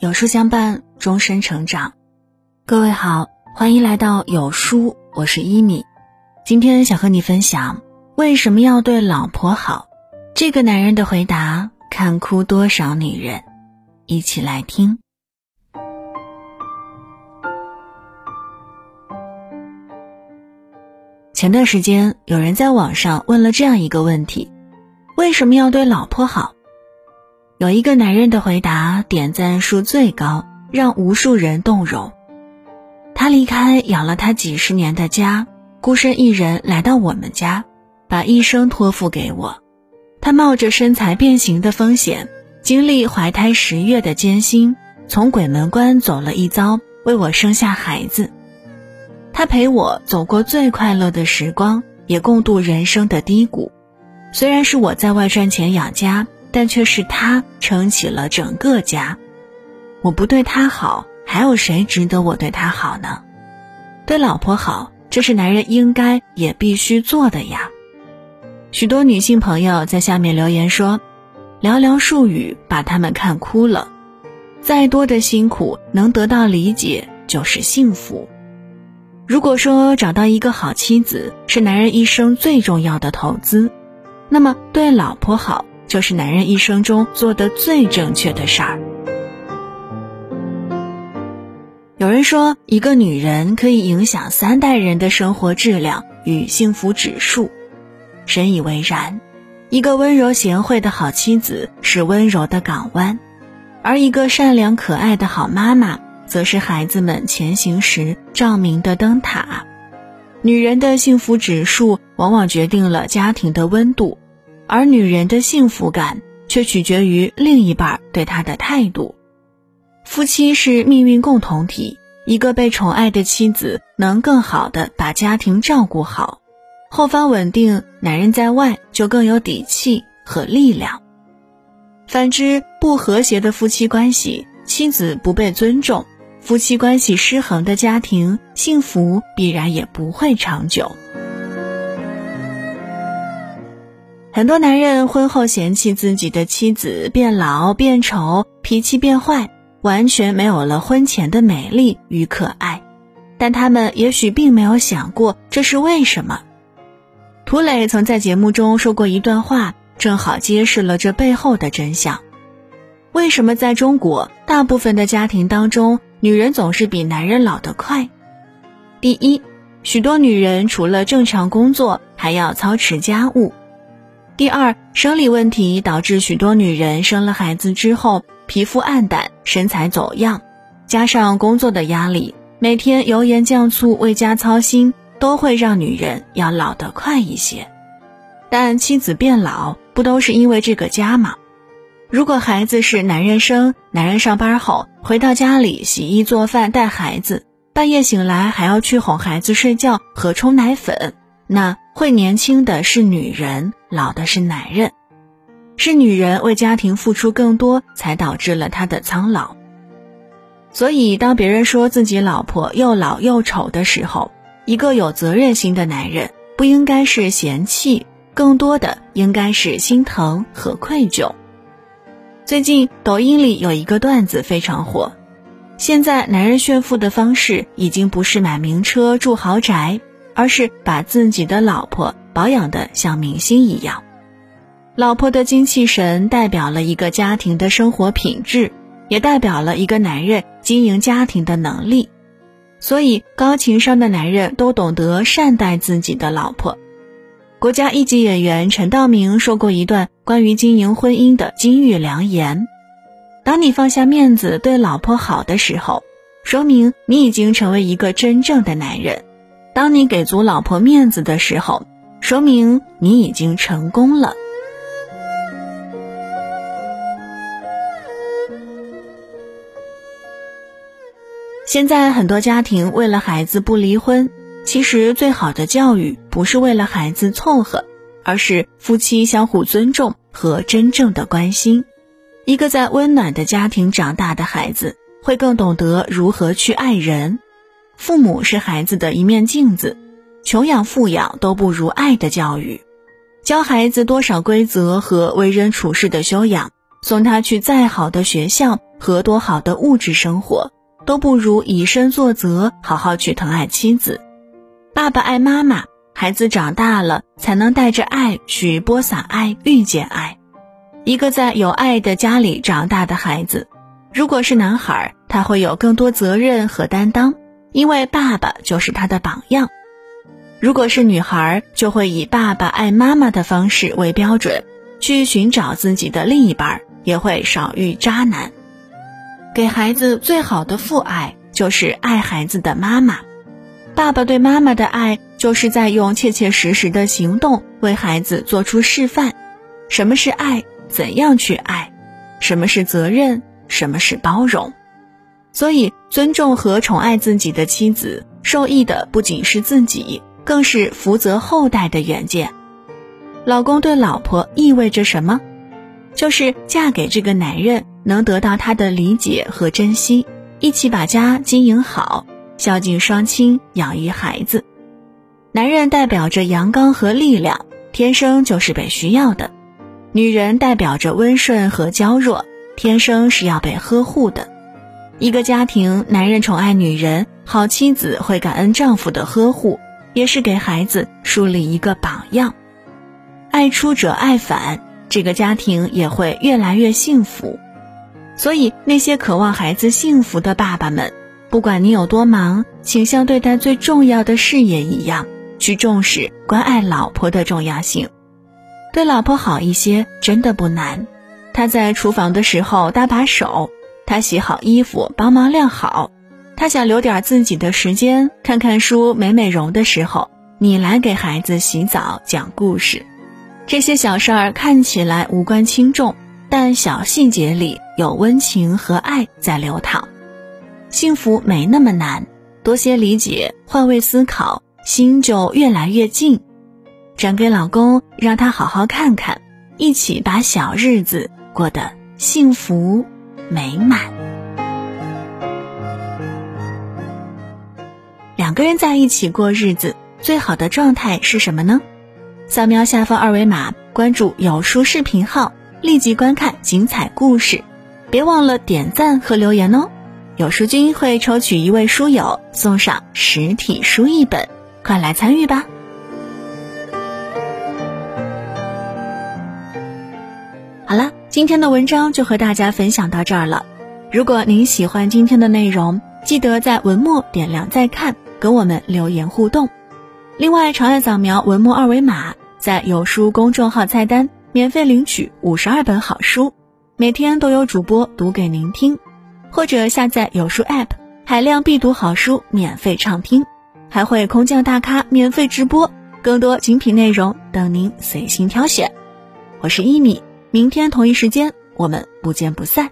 有书相伴，终身成长。各位好，欢迎来到有书，我是一米。今天想和你分享，为什么要对老婆好？这个男人的回答，看哭多少女人。一起来听。前段时间，有人在网上问了这样一个问题：为什么要对老婆好？有一个男人的回答点赞数最高，让无数人动容。他离开养了他几十年的家，孤身一人来到我们家，把一生托付给我。他冒着身材变形的风险，经历怀胎十月的艰辛，从鬼门关走了一遭，为我生下孩子。他陪我走过最快乐的时光，也共度人生的低谷。虽然是我在外赚钱养家。但却是他撑起了整个家，我不对他好，还有谁值得我对他好呢？对老婆好，这是男人应该也必须做的呀。许多女性朋友在下面留言说，寥寥数语把他们看哭了。再多的辛苦能得到理解就是幸福。如果说找到一个好妻子是男人一生最重要的投资，那么对老婆好。就是男人一生中做的最正确的事儿。有人说，一个女人可以影响三代人的生活质量与幸福指数，深以为然。一个温柔贤惠的好妻子是温柔的港湾，而一个善良可爱的好妈妈，则是孩子们前行时照明的灯塔。女人的幸福指数往往决定了家庭的温度。而女人的幸福感却取决于另一半对她的态度。夫妻是命运共同体，一个被宠爱的妻子能更好的把家庭照顾好，后方稳定，男人在外就更有底气和力量。反之，不和谐的夫妻关系，妻子不被尊重，夫妻关系失衡的家庭，幸福必然也不会长久。很多男人婚后嫌弃自己的妻子变老、变丑、脾气变坏，完全没有了婚前的美丽与可爱，但他们也许并没有想过这是为什么。涂磊曾在节目中说过一段话，正好揭示了这背后的真相：为什么在中国大部分的家庭当中，女人总是比男人老得快？第一，许多女人除了正常工作，还要操持家务。第二，生理问题导致许多女人生了孩子之后皮肤暗淡、身材走样，加上工作的压力，每天油盐酱醋为家操心，都会让女人要老得快一些。但妻子变老不都是因为这个家吗？如果孩子是男人生，男人上班后回到家里洗衣做饭带孩子，半夜醒来还要去哄孩子睡觉和冲奶粉，那会年轻的是女人。老的是男人，是女人为家庭付出更多，才导致了他的苍老。所以，当别人说自己老婆又老又丑的时候，一个有责任心的男人不应该是嫌弃，更多的应该是心疼和愧疚。最近，抖音里有一个段子非常火，现在男人炫富的方式已经不是买名车住豪宅，而是把自己的老婆。保养的像明星一样，老婆的精气神代表了一个家庭的生活品质，也代表了一个男人经营家庭的能力。所以，高情商的男人都懂得善待自己的老婆。国家一级演员陈道明说过一段关于经营婚姻的金玉良言：当你放下面子对老婆好的时候，说明你已经成为一个真正的男人；当你给足老婆面子的时候，说明你已经成功了。现在很多家庭为了孩子不离婚，其实最好的教育不是为了孩子凑合，而是夫妻相互尊重和真正的关心。一个在温暖的家庭长大的孩子，会更懂得如何去爱人。父母是孩子的一面镜子。穷养富养都不如爱的教育，教孩子多少规则和为人处事的修养，送他去再好的学校，和多好的物质生活，都不如以身作则，好好去疼爱妻子。爸爸爱妈妈，孩子长大了才能带着爱去播撒爱，遇见爱。一个在有爱的家里长大的孩子，如果是男孩，他会有更多责任和担当，因为爸爸就是他的榜样；如果是女孩，就会以爸爸爱妈妈的方式为标准，去寻找自己的另一半，也会少遇渣男。给孩子最好的父爱，就是爱孩子的妈妈。爸爸对妈妈的爱，就是在用切切实实的行动为孩子做出示范。什么是爱？怎样去爱？什么是责任？什么是包容？所以，尊重和宠爱自己的妻子，受益的不仅是自己，更是福泽后代的远见。老公对老婆意味着什么？就是嫁给这个男人，能得到他的理解和珍惜，一起把家经营好，孝敬双亲，养育孩子。男人代表着阳刚和力量，天生就是被需要的。女人代表着温顺和娇弱，天生是要被呵护的。一个家庭，男人宠爱女人，好妻子会感恩丈夫的呵护，也是给孩子树立一个榜样。爱出者爱返，这个家庭也会越来越幸福。所以，那些渴望孩子幸福的爸爸们，不管你有多忙，请像对待最重要的事业一样，去重视关爱老婆的重要性。对老婆好一些真的不难，她在厨房的时候搭把手，她洗好衣服帮忙晾好，她想留点自己的时间看看书美美容的时候，你来给孩子洗澡讲故事。这些小事儿看起来无关轻重，但小细节里有温情和爱在流淌。幸福没那么难，多些理解，换位思考，心就越来越近。转给老公，让他好好看看，一起把小日子过得幸福美满。两个人在一起过日子，最好的状态是什么呢？扫描下方二维码，关注有书视频号，立即观看精彩故事。别忘了点赞和留言哦！有书君会抽取一位书友，送上实体书一本，快来参与吧！今天的文章就和大家分享到这儿了。如果您喜欢今天的内容，记得在文末点亮再看，跟我们留言互动。另外，长按扫描文末二维码，在有书公众号菜单免费领取五十二本好书，每天都有主播读给您听。或者下载有书 App，海量必读好书免费畅听，还会空降大咖免费直播，更多精品内容等您随心挑选。我是一米。明天同一时间我们不见不散。